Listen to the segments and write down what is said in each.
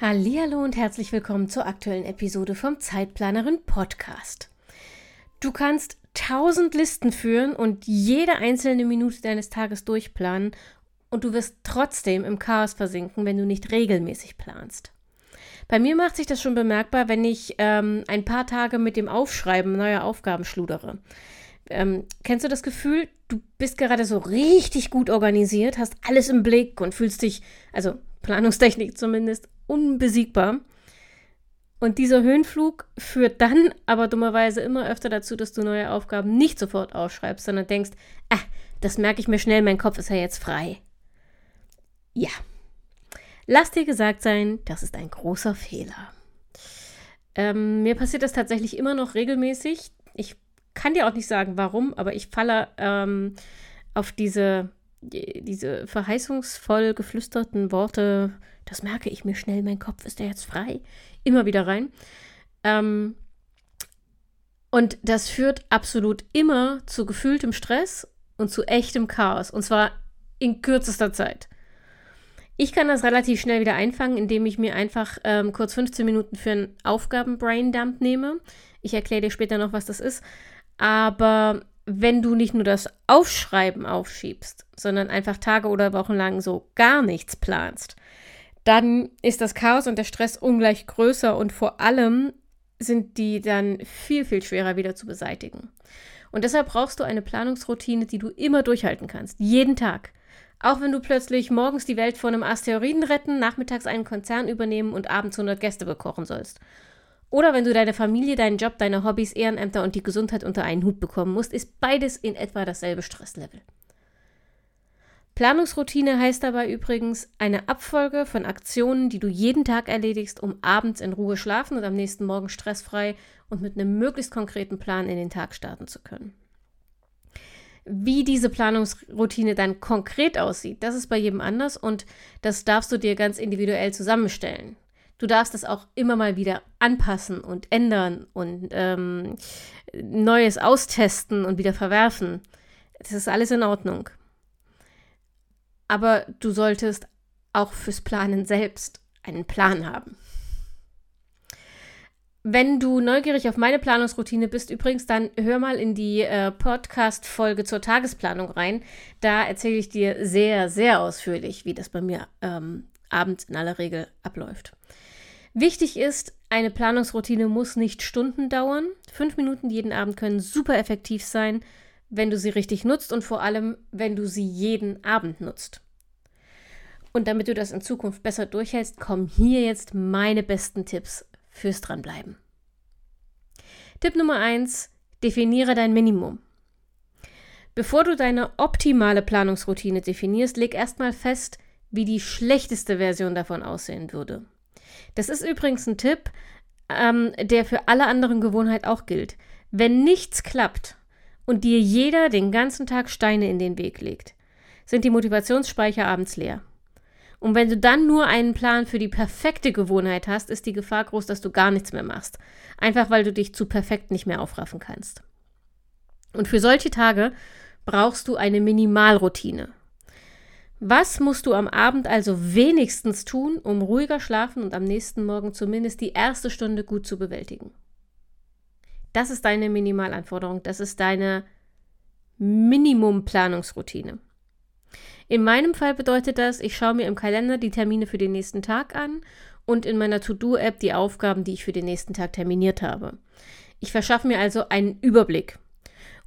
Hallo und herzlich willkommen zur aktuellen Episode vom Zeitplanerin Podcast. Du kannst tausend Listen führen und jede einzelne Minute deines Tages durchplanen und du wirst trotzdem im Chaos versinken, wenn du nicht regelmäßig planst. Bei mir macht sich das schon bemerkbar, wenn ich ähm, ein paar Tage mit dem Aufschreiben neuer Aufgaben schludere. Ähm, kennst du das Gefühl, du bist gerade so richtig gut organisiert, hast alles im Blick und fühlst dich, also Planungstechnik zumindest, unbesiegbar. Und dieser Höhenflug führt dann aber dummerweise immer öfter dazu, dass du neue Aufgaben nicht sofort aufschreibst, sondern denkst, ah, das merke ich mir schnell, mein Kopf ist ja jetzt frei. Ja. Lass dir gesagt sein, das ist ein großer Fehler. Ähm, mir passiert das tatsächlich immer noch regelmäßig. Ich kann dir auch nicht sagen, warum, aber ich falle ähm, auf diese, diese verheißungsvoll geflüsterten Worte das merke ich mir schnell, mein Kopf ist ja jetzt frei, immer wieder rein. Ähm, und das führt absolut immer zu gefühltem Stress und zu echtem Chaos. Und zwar in kürzester Zeit. Ich kann das relativ schnell wieder einfangen, indem ich mir einfach ähm, kurz 15 Minuten für einen Aufgaben-Braindump nehme. Ich erkläre dir später noch, was das ist. Aber wenn du nicht nur das Aufschreiben aufschiebst, sondern einfach Tage oder Wochen lang so gar nichts planst, dann ist das Chaos und der Stress ungleich größer und vor allem sind die dann viel, viel schwerer wieder zu beseitigen. Und deshalb brauchst du eine Planungsroutine, die du immer durchhalten kannst, jeden Tag. Auch wenn du plötzlich morgens die Welt vor einem Asteroiden retten, nachmittags einen Konzern übernehmen und abends 100 Gäste bekochen sollst. Oder wenn du deine Familie, deinen Job, deine Hobbys, Ehrenämter und die Gesundheit unter einen Hut bekommen musst, ist beides in etwa dasselbe Stresslevel. Planungsroutine heißt dabei übrigens eine Abfolge von Aktionen, die du jeden Tag erledigst, um abends in Ruhe schlafen und am nächsten Morgen stressfrei und mit einem möglichst konkreten Plan in den Tag starten zu können. Wie diese Planungsroutine dann konkret aussieht, das ist bei jedem anders und das darfst du dir ganz individuell zusammenstellen. Du darfst das auch immer mal wieder anpassen und ändern und ähm, Neues austesten und wieder verwerfen. Das ist alles in Ordnung aber du solltest auch fürs Planen selbst einen Plan haben. Wenn du neugierig auf meine Planungsroutine bist, übrigens, dann hör mal in die äh, Podcast-Folge zur Tagesplanung rein. Da erzähle ich dir sehr, sehr ausführlich, wie das bei mir ähm, abends in aller Regel abläuft. Wichtig ist, eine Planungsroutine muss nicht Stunden dauern. Fünf Minuten jeden Abend können super effektiv sein wenn du sie richtig nutzt und vor allem, wenn du sie jeden Abend nutzt. Und damit du das in Zukunft besser durchhältst, kommen hier jetzt meine besten Tipps fürs Dranbleiben. Tipp Nummer 1. Definiere dein Minimum. Bevor du deine optimale Planungsroutine definierst, leg erstmal fest, wie die schlechteste Version davon aussehen würde. Das ist übrigens ein Tipp, ähm, der für alle anderen Gewohnheiten auch gilt. Wenn nichts klappt, und dir jeder den ganzen Tag Steine in den Weg legt, sind die Motivationsspeicher abends leer. Und wenn du dann nur einen Plan für die perfekte Gewohnheit hast, ist die Gefahr groß, dass du gar nichts mehr machst. Einfach weil du dich zu perfekt nicht mehr aufraffen kannst. Und für solche Tage brauchst du eine Minimalroutine. Was musst du am Abend also wenigstens tun, um ruhiger schlafen und am nächsten Morgen zumindest die erste Stunde gut zu bewältigen? Das ist deine Minimalanforderung, das ist deine Minimumplanungsroutine. In meinem Fall bedeutet das, ich schaue mir im Kalender die Termine für den nächsten Tag an und in meiner To-Do-App die Aufgaben, die ich für den nächsten Tag terminiert habe. Ich verschaffe mir also einen Überblick.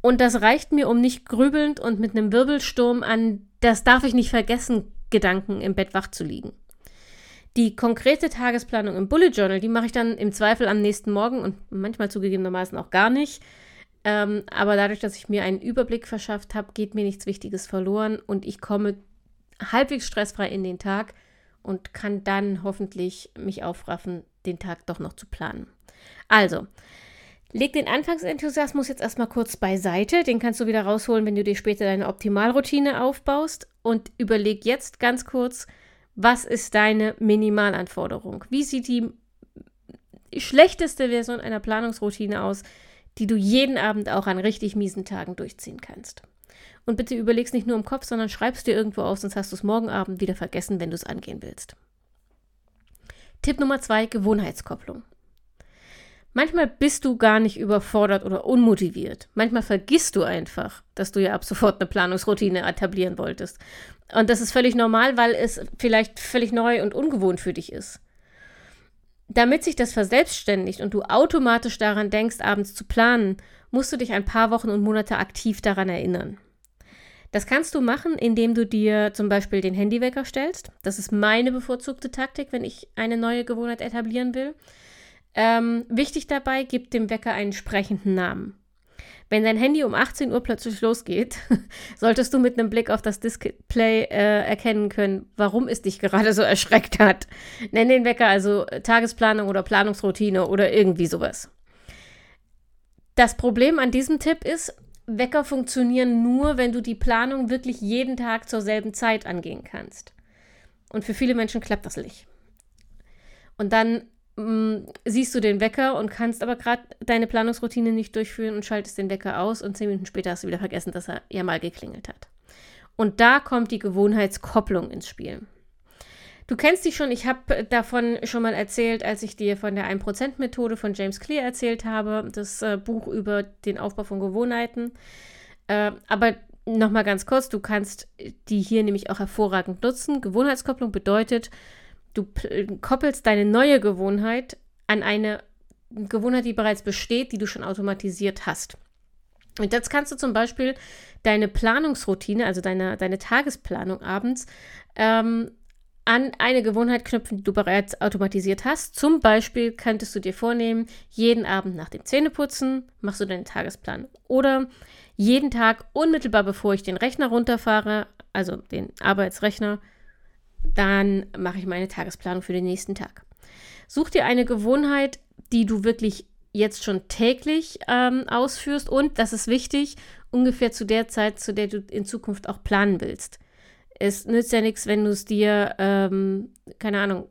Und das reicht mir, um nicht grübelnd und mit einem Wirbelsturm an das darf ich nicht vergessen Gedanken im Bett wach zu liegen. Die konkrete Tagesplanung im Bullet Journal, die mache ich dann im Zweifel am nächsten Morgen und manchmal zugegebenermaßen auch gar nicht. Ähm, aber dadurch, dass ich mir einen Überblick verschafft habe, geht mir nichts Wichtiges verloren und ich komme halbwegs stressfrei in den Tag und kann dann hoffentlich mich aufraffen, den Tag doch noch zu planen. Also, leg den Anfangsenthusiasmus jetzt erstmal kurz beiseite. Den kannst du wieder rausholen, wenn du dir später deine Optimalroutine aufbaust. Und überleg jetzt ganz kurz, was ist deine Minimalanforderung? Wie sieht die schlechteste Version einer Planungsroutine aus, die du jeden Abend auch an richtig miesen Tagen durchziehen kannst? Und bitte überleg's nicht nur im Kopf, sondern schreib's dir irgendwo auf, sonst hast du es morgen Abend wieder vergessen, wenn du es angehen willst. Tipp Nummer zwei: Gewohnheitskopplung. Manchmal bist du gar nicht überfordert oder unmotiviert. Manchmal vergisst du einfach, dass du ja ab sofort eine Planungsroutine etablieren wolltest. Und das ist völlig normal, weil es vielleicht völlig neu und ungewohnt für dich ist. Damit sich das verselbstständigt und du automatisch daran denkst, abends zu planen, musst du dich ein paar Wochen und Monate aktiv daran erinnern. Das kannst du machen, indem du dir zum Beispiel den Handywecker stellst. Das ist meine bevorzugte Taktik, wenn ich eine neue Gewohnheit etablieren will. Ähm, wichtig dabei, gib dem Wecker einen sprechenden Namen. Wenn dein Handy um 18 Uhr plötzlich losgeht, solltest du mit einem Blick auf das Display äh, erkennen können, warum es dich gerade so erschreckt hat. Nenn den Wecker also Tagesplanung oder Planungsroutine oder irgendwie sowas. Das Problem an diesem Tipp ist, Wecker funktionieren nur, wenn du die Planung wirklich jeden Tag zur selben Zeit angehen kannst. Und für viele Menschen klappt das nicht. Und dann siehst du den Wecker und kannst aber gerade deine Planungsroutine nicht durchführen und schaltest den Wecker aus und zehn Minuten später hast du wieder vergessen, dass er ja mal geklingelt hat. Und da kommt die Gewohnheitskopplung ins Spiel. Du kennst die schon, ich habe davon schon mal erzählt, als ich dir von der 1%-Methode von James Clear erzählt habe, das äh, Buch über den Aufbau von Gewohnheiten. Äh, aber nochmal ganz kurz, du kannst die hier nämlich auch hervorragend nutzen. Gewohnheitskopplung bedeutet, du koppelst deine neue Gewohnheit an eine Gewohnheit, die bereits besteht, die du schon automatisiert hast. Und jetzt kannst du zum Beispiel deine Planungsroutine, also deine, deine Tagesplanung abends, ähm, an eine Gewohnheit knüpfen, die du bereits automatisiert hast. Zum Beispiel könntest du dir vornehmen, jeden Abend nach dem Zähneputzen machst du deinen Tagesplan. Oder jeden Tag unmittelbar bevor ich den Rechner runterfahre, also den Arbeitsrechner, dann mache ich meine Tagesplanung für den nächsten Tag. Such dir eine Gewohnheit, die du wirklich jetzt schon täglich ähm, ausführst und, das ist wichtig, ungefähr zu der Zeit, zu der du in Zukunft auch planen willst es nützt ja nichts, wenn du es dir, ähm, keine Ahnung,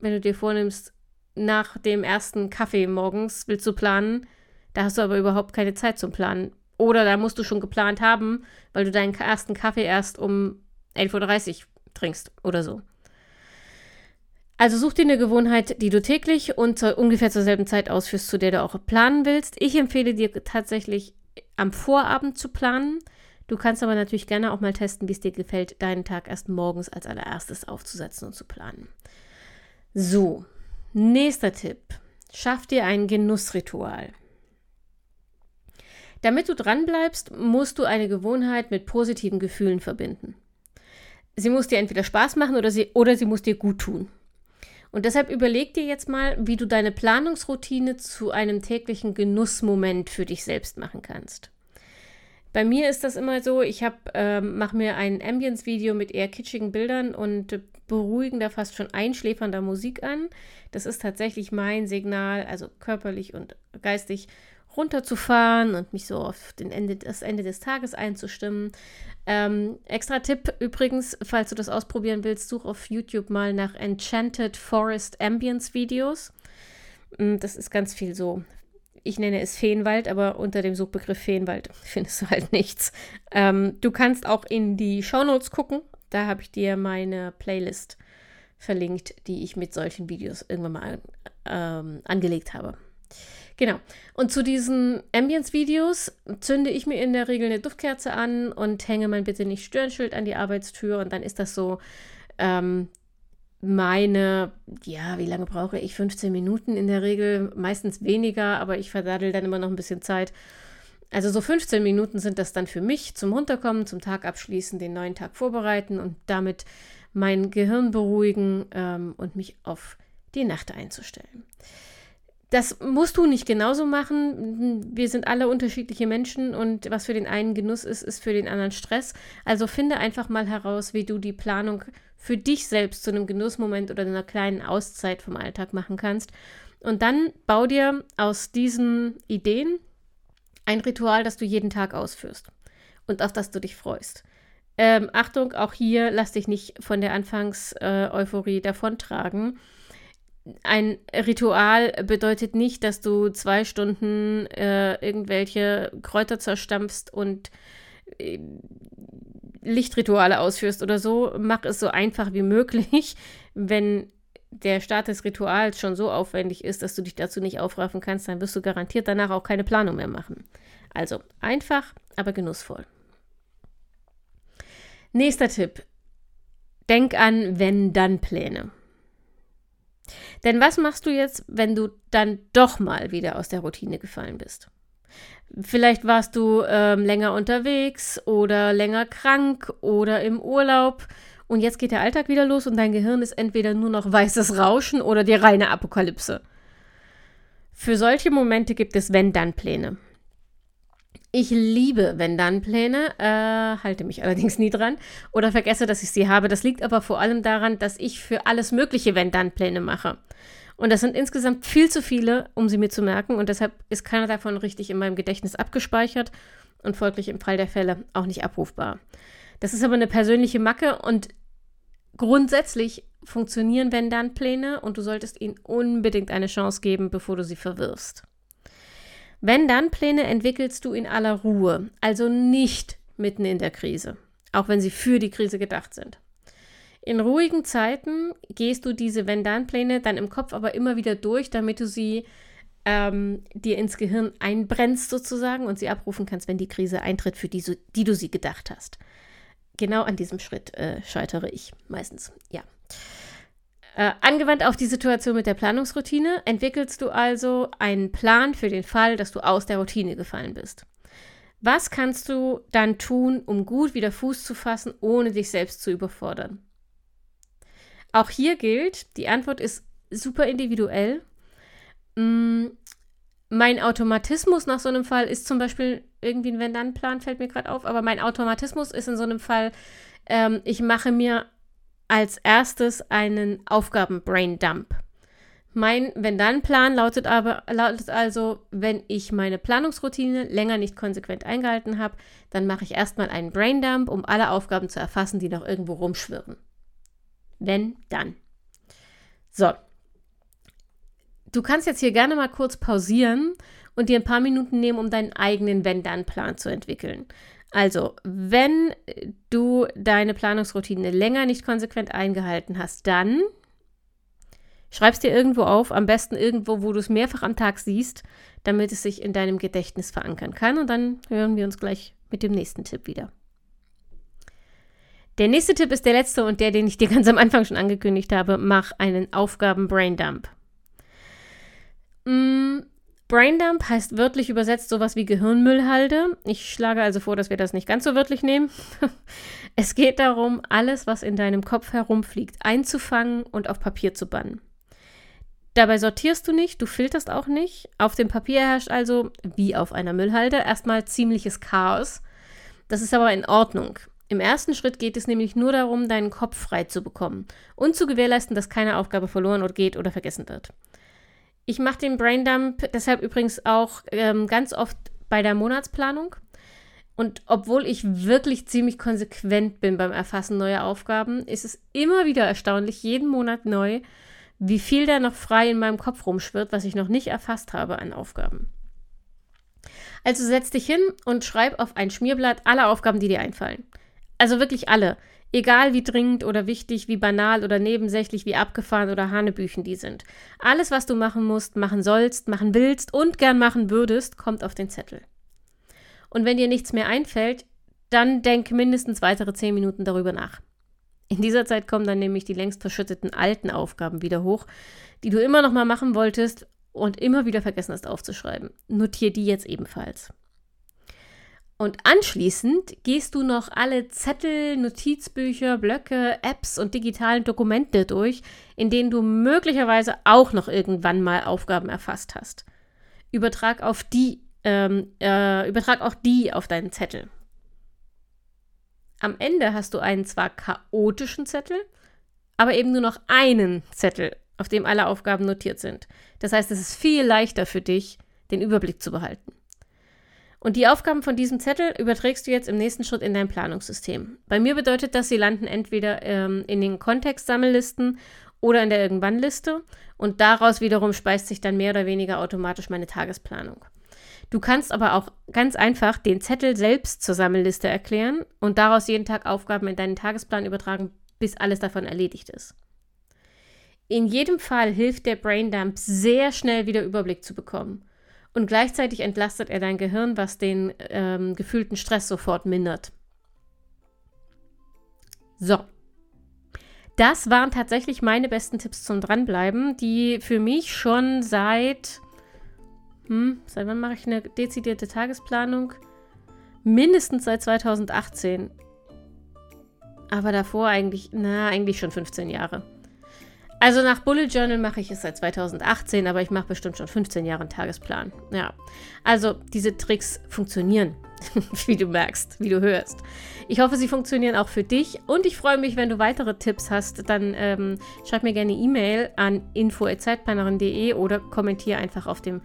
wenn du dir vornimmst, nach dem ersten Kaffee morgens willst du planen, da hast du aber überhaupt keine Zeit zum Planen. Oder da musst du schon geplant haben, weil du deinen ersten Kaffee erst um 11.30 Uhr trinkst oder so. Also such dir eine Gewohnheit, die du täglich und zu, ungefähr zur selben Zeit ausführst, zu der du auch planen willst. Ich empfehle dir tatsächlich am Vorabend zu planen. Du kannst aber natürlich gerne auch mal testen, wie es dir gefällt, deinen Tag erst morgens als allererstes aufzusetzen und zu planen. So, nächster Tipp. Schaff dir ein Genussritual. Damit du dranbleibst, musst du eine Gewohnheit mit positiven Gefühlen verbinden. Sie muss dir entweder Spaß machen oder sie, oder sie muss dir gut tun. Und deshalb überleg dir jetzt mal, wie du deine Planungsroutine zu einem täglichen Genussmoment für dich selbst machen kannst. Bei mir ist das immer so, ich äh, mache mir ein Ambience-Video mit eher kitschigen Bildern und beruhigender, fast schon einschläfernder Musik an. Das ist tatsächlich mein Signal, also körperlich und geistig runterzufahren und mich so auf den Ende, das Ende des Tages einzustimmen. Ähm, extra Tipp übrigens, falls du das ausprobieren willst, such auf YouTube mal nach Enchanted Forest Ambience Videos. Mm, das ist ganz viel so ich nenne es Feenwald, aber unter dem Suchbegriff Feenwald findest du halt nichts. Ähm, du kannst auch in die Shownotes gucken. Da habe ich dir meine Playlist verlinkt, die ich mit solchen Videos irgendwann mal ähm, angelegt habe. Genau. Und zu diesen Ambience-Videos zünde ich mir in der Regel eine Duftkerze an und hänge mein Bitte nicht Stören-Schild an die Arbeitstür. Und dann ist das so ähm, meine, ja, wie lange brauche ich? 15 Minuten in der Regel, meistens weniger, aber ich verdaddel dann immer noch ein bisschen Zeit. Also so 15 Minuten sind das dann für mich zum Runterkommen, zum Tag abschließen, den neuen Tag vorbereiten und damit mein Gehirn beruhigen ähm, und mich auf die Nacht einzustellen. Das musst du nicht genauso machen. Wir sind alle unterschiedliche Menschen und was für den einen Genuss ist, ist für den anderen Stress. Also finde einfach mal heraus, wie du die Planung für dich selbst zu einem Genussmoment oder einer kleinen Auszeit vom Alltag machen kannst. Und dann bau dir aus diesen Ideen ein Ritual, das du jeden Tag ausführst und auf das du dich freust. Ähm, Achtung, auch hier lass dich nicht von der Anfangs-Euphorie äh, davontragen ein Ritual bedeutet nicht, dass du zwei Stunden äh, irgendwelche Kräuter zerstampfst und äh, Lichtrituale ausführst oder so. Mach es so einfach wie möglich. Wenn der Start des Rituals schon so aufwendig ist, dass du dich dazu nicht aufraffen kannst, dann wirst du garantiert danach auch keine Planung mehr machen. Also einfach, aber genussvoll. Nächster Tipp. Denk an Wenn-Dann-Pläne. Denn was machst du jetzt, wenn du dann doch mal wieder aus der Routine gefallen bist? Vielleicht warst du ähm, länger unterwegs oder länger krank oder im Urlaub und jetzt geht der Alltag wieder los und dein Gehirn ist entweder nur noch weißes Rauschen oder die reine Apokalypse. Für solche Momente gibt es Wenn-Dann-Pläne. Ich liebe Wenn-Dann-Pläne, äh, halte mich allerdings nie dran oder vergesse, dass ich sie habe. Das liegt aber vor allem daran, dass ich für alles mögliche Wenn-Dann-Pläne mache. Und das sind insgesamt viel zu viele, um sie mir zu merken. Und deshalb ist keiner davon richtig in meinem Gedächtnis abgespeichert und folglich im Fall der Fälle auch nicht abrufbar. Das ist aber eine persönliche Macke und grundsätzlich funktionieren Wenn-Dann-Pläne und du solltest ihnen unbedingt eine Chance geben, bevor du sie verwirfst. Wenn-Dann-Pläne entwickelst du in aller Ruhe, also nicht mitten in der Krise, auch wenn sie für die Krise gedacht sind. In ruhigen Zeiten gehst du diese Wenn-Dann-Pläne dann im Kopf aber immer wieder durch, damit du sie ähm, dir ins Gehirn einbrennst sozusagen und sie abrufen kannst, wenn die Krise eintritt, für die, die du sie gedacht hast. Genau an diesem Schritt äh, scheitere ich meistens, ja. Äh, angewandt auf die Situation mit der Planungsroutine entwickelst du also einen Plan für den Fall, dass du aus der Routine gefallen bist. Was kannst du dann tun, um gut wieder Fuß zu fassen, ohne dich selbst zu überfordern? Auch hier gilt, die Antwort ist super individuell. Mm, mein Automatismus nach so einem Fall ist zum Beispiel irgendwie ein Wenn-Dann-Plan, fällt mir gerade auf, aber mein Automatismus ist in so einem Fall, ähm, ich mache mir als erstes einen Aufgaben-Brain-Dump. Mein Wenn-Dann-Plan lautet aber lautet also, wenn ich meine Planungsroutine länger nicht konsequent eingehalten habe, dann mache ich erstmal einen Brain-Dump, um alle Aufgaben zu erfassen, die noch irgendwo rumschwirren. Wenn, dann. So. Du kannst jetzt hier gerne mal kurz pausieren und dir ein paar Minuten nehmen, um deinen eigenen Wenn-Dann-Plan zu entwickeln. Also, wenn du deine Planungsroutine länger nicht konsequent eingehalten hast, dann schreib es dir irgendwo auf, am besten irgendwo, wo du es mehrfach am Tag siehst, damit es sich in deinem Gedächtnis verankern kann. Und dann hören wir uns gleich mit dem nächsten Tipp wieder. Der nächste Tipp ist der letzte und der, den ich dir ganz am Anfang schon angekündigt habe. Mach einen Aufgaben-Braindump. Mm, Braindump heißt wörtlich übersetzt sowas wie Gehirnmüllhalde. Ich schlage also vor, dass wir das nicht ganz so wörtlich nehmen. es geht darum, alles, was in deinem Kopf herumfliegt, einzufangen und auf Papier zu bannen. Dabei sortierst du nicht, du filterst auch nicht. Auf dem Papier herrscht also, wie auf einer Müllhalde, erstmal ziemliches Chaos. Das ist aber in Ordnung. Im ersten Schritt geht es nämlich nur darum, deinen Kopf frei zu bekommen und zu gewährleisten, dass keine Aufgabe verloren oder geht oder vergessen wird. Ich mache den Braindump deshalb übrigens auch ähm, ganz oft bei der Monatsplanung. Und obwohl ich wirklich ziemlich konsequent bin beim Erfassen neuer Aufgaben, ist es immer wieder erstaunlich, jeden Monat neu, wie viel da noch frei in meinem Kopf rumschwirrt, was ich noch nicht erfasst habe an Aufgaben. Also setz dich hin und schreib auf ein Schmierblatt alle Aufgaben, die dir einfallen. Also wirklich alle. Egal wie dringend oder wichtig, wie banal oder nebensächlich, wie abgefahren oder Hanebüchen die sind. Alles, was du machen musst, machen sollst, machen willst und gern machen würdest, kommt auf den Zettel. Und wenn dir nichts mehr einfällt, dann denk mindestens weitere zehn Minuten darüber nach. In dieser Zeit kommen dann nämlich die längst verschütteten alten Aufgaben wieder hoch, die du immer noch mal machen wolltest und immer wieder vergessen hast aufzuschreiben. Notier die jetzt ebenfalls. Und anschließend gehst du noch alle Zettel, Notizbücher, Blöcke, Apps und digitalen Dokumente durch, in denen du möglicherweise auch noch irgendwann mal Aufgaben erfasst hast. Übertrag auf die, ähm, äh, übertrag auch die auf deinen Zettel. Am Ende hast du einen zwar chaotischen Zettel, aber eben nur noch einen Zettel, auf dem alle Aufgaben notiert sind. Das heißt, es ist viel leichter für dich, den Überblick zu behalten. Und die Aufgaben von diesem Zettel überträgst du jetzt im nächsten Schritt in dein Planungssystem. Bei mir bedeutet das, sie landen entweder ähm, in den Kontextsammellisten oder in der Irgendwann-Liste und daraus wiederum speist sich dann mehr oder weniger automatisch meine Tagesplanung. Du kannst aber auch ganz einfach den Zettel selbst zur Sammelliste erklären und daraus jeden Tag Aufgaben in deinen Tagesplan übertragen, bis alles davon erledigt ist. In jedem Fall hilft der Braindump sehr schnell wieder Überblick zu bekommen. Und gleichzeitig entlastet er dein Gehirn, was den ähm, gefühlten Stress sofort mindert. So. Das waren tatsächlich meine besten Tipps zum Dranbleiben, die für mich schon seit. Hm, seit wann mache ich eine dezidierte Tagesplanung? Mindestens seit 2018. Aber davor eigentlich, na, eigentlich schon 15 Jahre. Also nach Bullet Journal mache ich es seit 2018, aber ich mache bestimmt schon 15 Jahre einen Tagesplan. Ja. Also diese Tricks funktionieren, wie du merkst, wie du hörst. Ich hoffe, sie funktionieren auch für dich und ich freue mich, wenn du weitere Tipps hast, dann ähm, schreib mir gerne E-Mail an info@zeitplanerin.de oder kommentiere einfach auf dem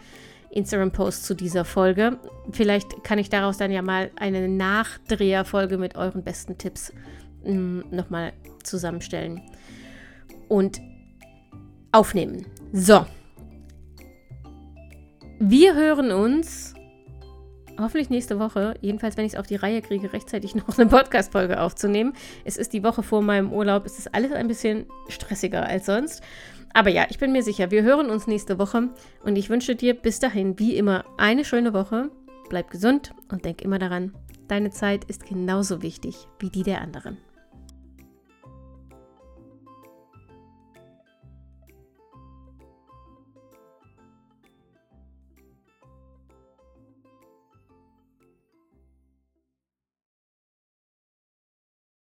Instagram-Post zu dieser Folge. Vielleicht kann ich daraus dann ja mal eine Nachdreherfolge mit euren besten Tipps mm, nochmal zusammenstellen. Und aufnehmen. So. Wir hören uns hoffentlich nächste Woche. Jedenfalls, wenn ich es auf die Reihe kriege, rechtzeitig noch eine Podcast-Folge aufzunehmen. Es ist die Woche vor meinem Urlaub. Es ist alles ein bisschen stressiger als sonst. Aber ja, ich bin mir sicher, wir hören uns nächste Woche. Und ich wünsche dir bis dahin, wie immer, eine schöne Woche. Bleib gesund und denk immer daran, deine Zeit ist genauso wichtig wie die der anderen.